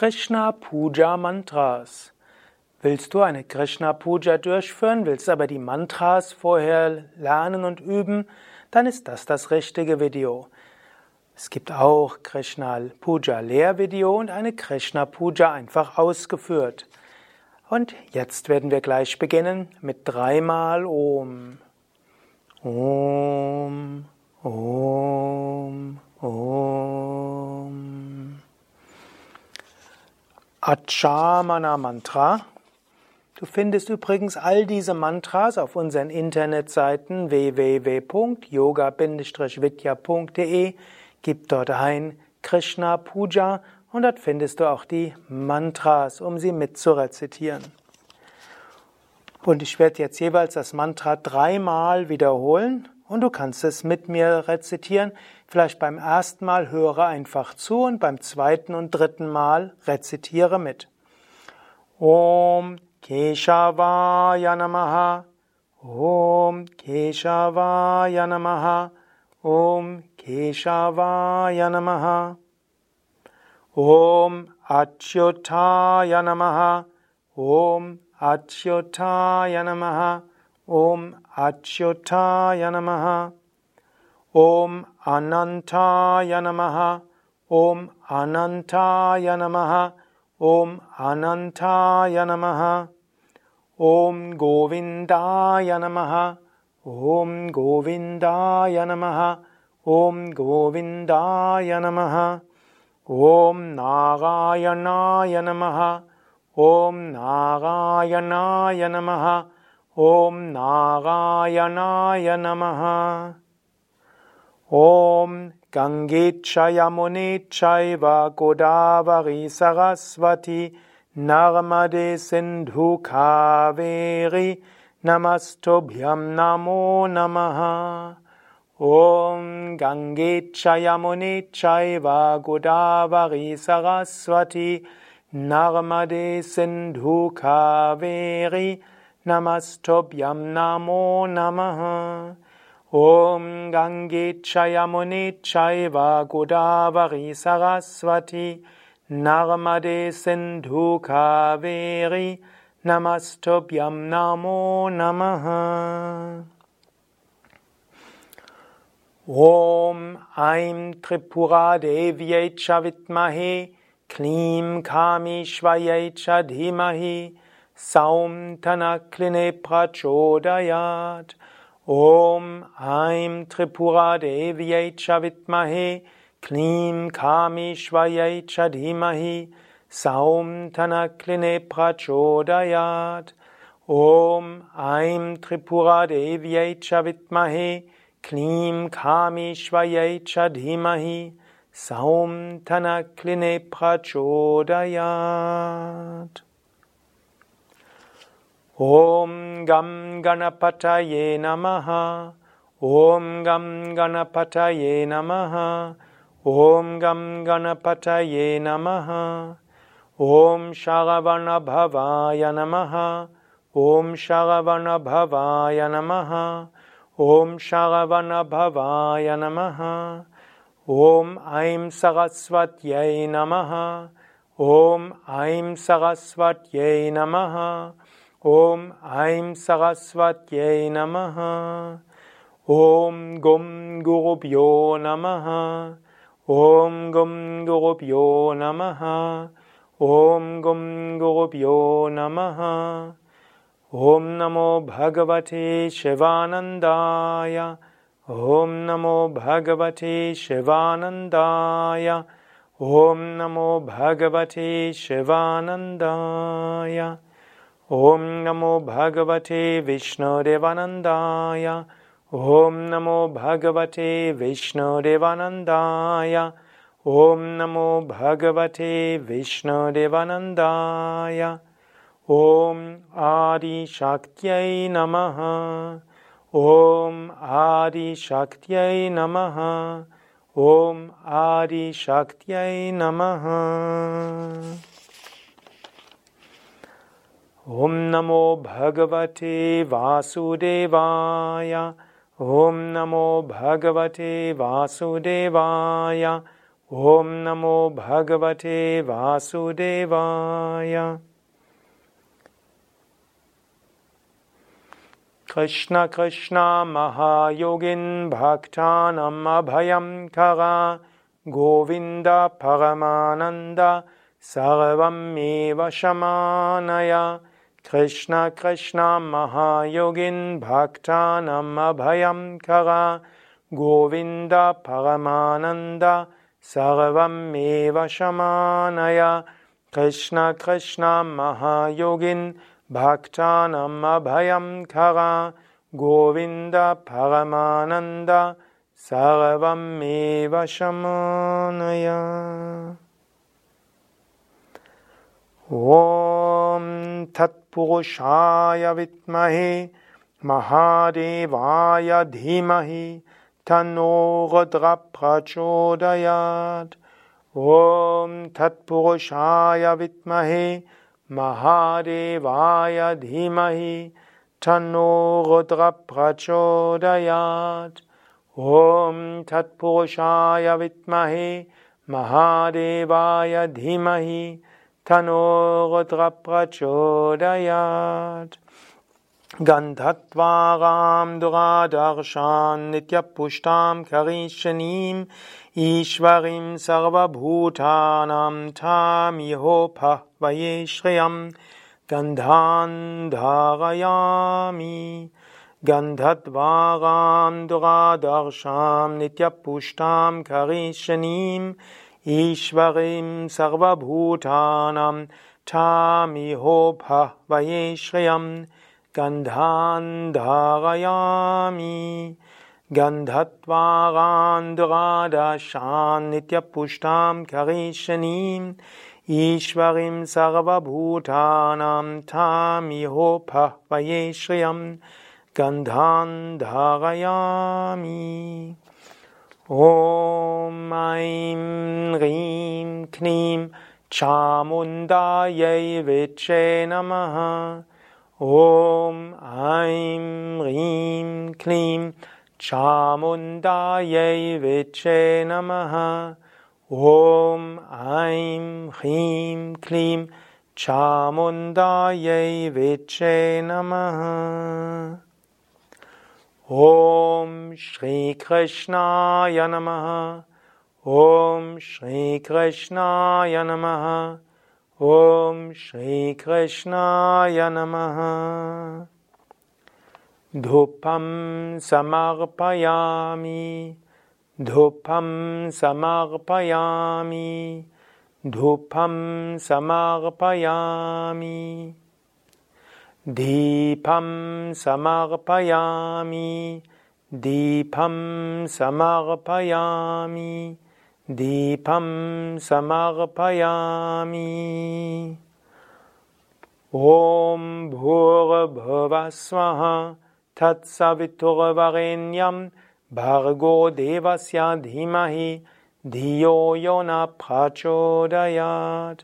Krishna Puja Mantras. Willst du eine Krishna Puja durchführen, willst aber die Mantras vorher lernen und üben, dann ist das das richtige Video. Es gibt auch Krishna Puja Lehrvideo und eine Krishna Puja einfach ausgeführt. Und jetzt werden wir gleich beginnen mit dreimal Om. Om, Om, Om. Achamana Mantra. Du findest übrigens all diese Mantras auf unseren Internetseiten www.yoga-vidya.de. Gib dort ein Krishna Puja und dort findest du auch die Mantras, um sie mitzurezitieren. Und ich werde jetzt jeweils das Mantra dreimal wiederholen und du kannst es mit mir rezitieren. Vielleicht beim ersten Mal höre einfach zu und beim zweiten und dritten Mal rezitiere mit. Om Keshavaya Namaha. Om Keshavaya Namaha. Om Keshavaya Namaha. Om Achyutaya Namaha. Om Achyutaya Namaha. Om Achyutaya Namaha ॐ अनन्ताय नमः। ॐ अनन्ताय नमः। ॐ अनन्ताय नमः। ॐ गोविन्दाय नमः। ॐ गोविन्दाय नमः। ॐ गोविन्दाय नमः। ॐ नागायणाय नमः। ॐ नाायणाय नमः। ॐ नागायणाय नमः। Om Gangechayamune-chaiva Godavari Sarasvati Narmade Sindhu Kaveri Namastobhyam Namo Namaha Om Gangechayamune-chaiva Godavari Sarasvati Narmade Sindhu Kaveri Namastobhyam Namo Namaha Om Gange Chayamune Chaiva Godavari Sarasvati Narmade Sindhu Kaveri Namastobhyam Namo Namaha. Om Aim Tripura Devyai Chavitmahe Klim Kami Shvayai Chadhimahi Saum Tanakline Prachodayat Om Aim Tripura Devyai Chavitmahe Klim Kami Shvayai Chadhimahi Saum Tanakline Prachodayat. Om Aim Tripura Devyai Chavitmahe Klim Kami Shvayai Chadhimahi Saum Tanakline Prachodayat ॐ गं गणपतये नमः। ॐ गं गणपतये नमः। ॐ गं गणपतये नमः। ॐ शगवणभवाय नमः। ॐ शगवणभवाय नमः। ॐ शगवणभवाय नमः। ॐ ऐं सरस्वत्यै नमः। ॐ ऐं सरस्वत्यै नमः। ॐ ऐं सरस्वत्यै नमः। ॐ गुं गुरुभ्यो नमः। ॐ गुं गुरुभ्यो नमः। ॐ गुं गुरुभ्यो नमः। ॐ नमो भगवते शिवानन्दाय। ॐ नमो भगवते शिवानन्दाय। ॐ नमो भगवते शिवानन्दाय। ओम नमो भगवते विष्णुदेवानन्दाय। ओम नमो भगवते विष्णुदेवानन्दाय। ओम नमो भगवते विष्णुदेवानंदय ओम आदि शक्त्यै नमः। ओम आदि शक्त्यै नमः। ओम आदि शक्त्यै नमः। ॐ नमो भगवते वासुदेवाय। ॐ नमो भगवते वासुदेवाय। ॐ नमो भगवते वासुदेवाय। कृष्ण कृष्णमहायुगिन् भक्तानमभयं खगा गोविन्द परमानन्द सर्वमेव शमानय। Krishna Krishna Mahayogin Bhaktanam Abhayam Kara Govinda Paramananda Sarvam Eva Shamanaya Krishna Krishna Mahayogin Bhaktanam Abhayam Kara Govinda Paramananda Sarvam Eva Shamanaya. Om तत्पुरुषाय विद्महे महादेवाय धीमहि तन्नो गद् गप्चोरयात् ॐपोषाय विद्महे महादेवाय धीमहि तन्नो गद् गप्चोरयात् ॐपोषाय विद्महे महादेवाय धीमहि Prachodayat Om Tat Purushaya Vitmahi Mahadevaya Dhimahi Tano Rudra Prachodayat Gandhatvaram Duradarshan Nityapushtam Karishanim Ishvarim Sarvabhutanam Tamiho Pahvaye Shriyam Gandhan Dharayami. Gandhatvaram Duradarshan Nityapushtam Karishanim ईश्वरीं सर्वभूठानां ठामि होफह्वयेश्वयं गन्धा॑न्धागयामि गन्धत्वागान्द्वादशान्नित्यपुष्टां खरीशनीं ईश्वरीं सर्वभूठानां ठामि श्रियं फह्वयेश्वियं गन्धान्धयामि ॐ ऐं ह्रीं क्लीं चामुण्डायै वेचे नमः। ॐ ऐं ह्रीं क्लीं चामुण्डायै वेचे नमः। ॐ ऐं ह्रीं क्लीं चामुण्डायै वेक्षे नमः। ॐ श्रीकृष्णाय नमः। ॐ श्रीकृष्णाय नमः। ॐ श्रीकृष्णाय नमः। धूपं समार्पयामि। धूपं समापयामि धूपं समापयामि दीपं समापयामि Deepam Samarpayami Deepam Samarpayami. Om Bhurabhavasvaha Tatsaviturvarenyam Bhargo Devasya Dhimahi Dhiyo Yona Prachodayat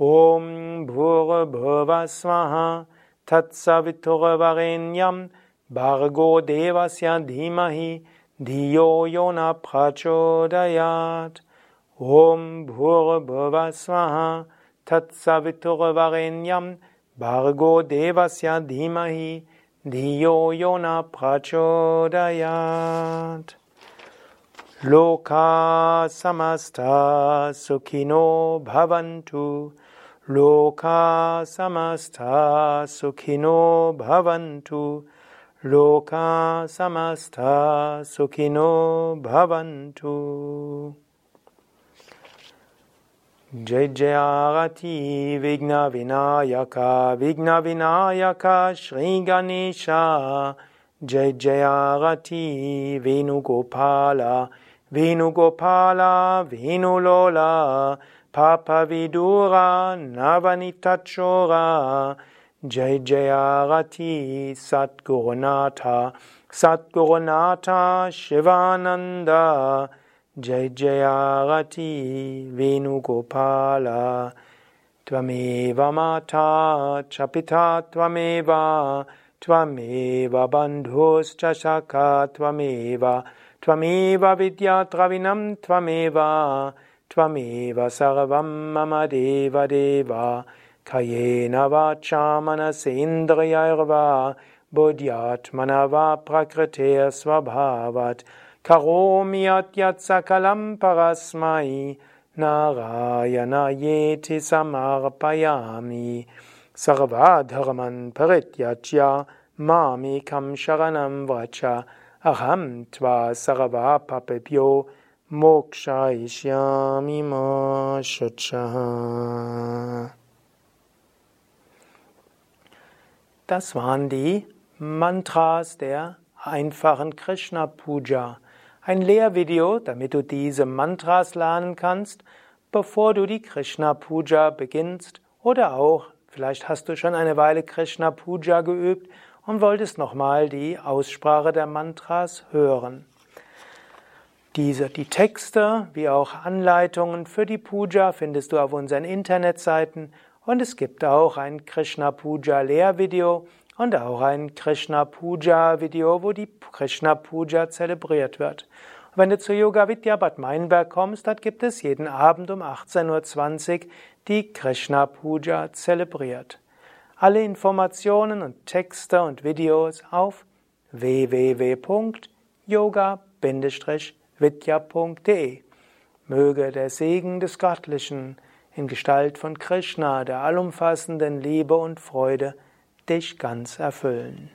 Om Bhurabhavasvaha Tatsaviturvarenyam Bhargo Devasya Dhimahi Dhiyo Yona Prachodayat. Om Bhurabhava Swaha Tatsaviturvarenyam Bhargo Devasya Dhimahi Dhiyo Yona Prachodayat. Loka Samasta Sukhino Bhavantu. Loka Samasta Sukhino Bhavantu Loka samasta sukhino bhavantu. Jai Jayarati Vigna Vinayaka Vigna Vinayaka Shri Ganesha Jai Jayarati Venugopala Venugopala Venulola Papa Vidura Navanitachora Jai Jayarati Satgurunatha Satgurunatha Shivananda Jai Jayarati Venugopala Tvameva Mata Chapita Tvameva Tvameva Bandhus Chashaka Tvameva Tvameva Vidya Travinam Tvameva Tvameva sarvam mama deva deva kayena vacha manasendriyarva buddhyatmana va prakriter svabhavat karomi atyat sakalam parasmai narayana yeti samarpayami sarvadharman parityachya mamikam sharanam vacha aham tva sarvapapebhyo Mokshaishyami ma Das waren die Mantras der einfachen Krishna Puja. Ein Lehrvideo, damit du diese Mantras lernen kannst, bevor du die Krishna Puja beginnst oder auch vielleicht hast du schon eine Weile Krishna Puja geübt und wolltest nochmal die Aussprache der Mantras hören. Diese, die Texte wie auch Anleitungen für die Puja findest du auf unseren Internetseiten und es gibt auch ein Krishna Puja Lehrvideo und auch ein Krishna Puja Video, wo die Krishna Puja zelebriert wird. Und wenn du zu Yoga Vidya Bad Meinberg kommst, dort gibt es jeden Abend um 18.20 Uhr die Krishna Puja zelebriert. Alle Informationen und Texte und Videos auf www.yoga-vidya.com vidya.de. Möge der Segen des Göttlichen in Gestalt von Krishna, der allumfassenden Liebe und Freude, dich ganz erfüllen.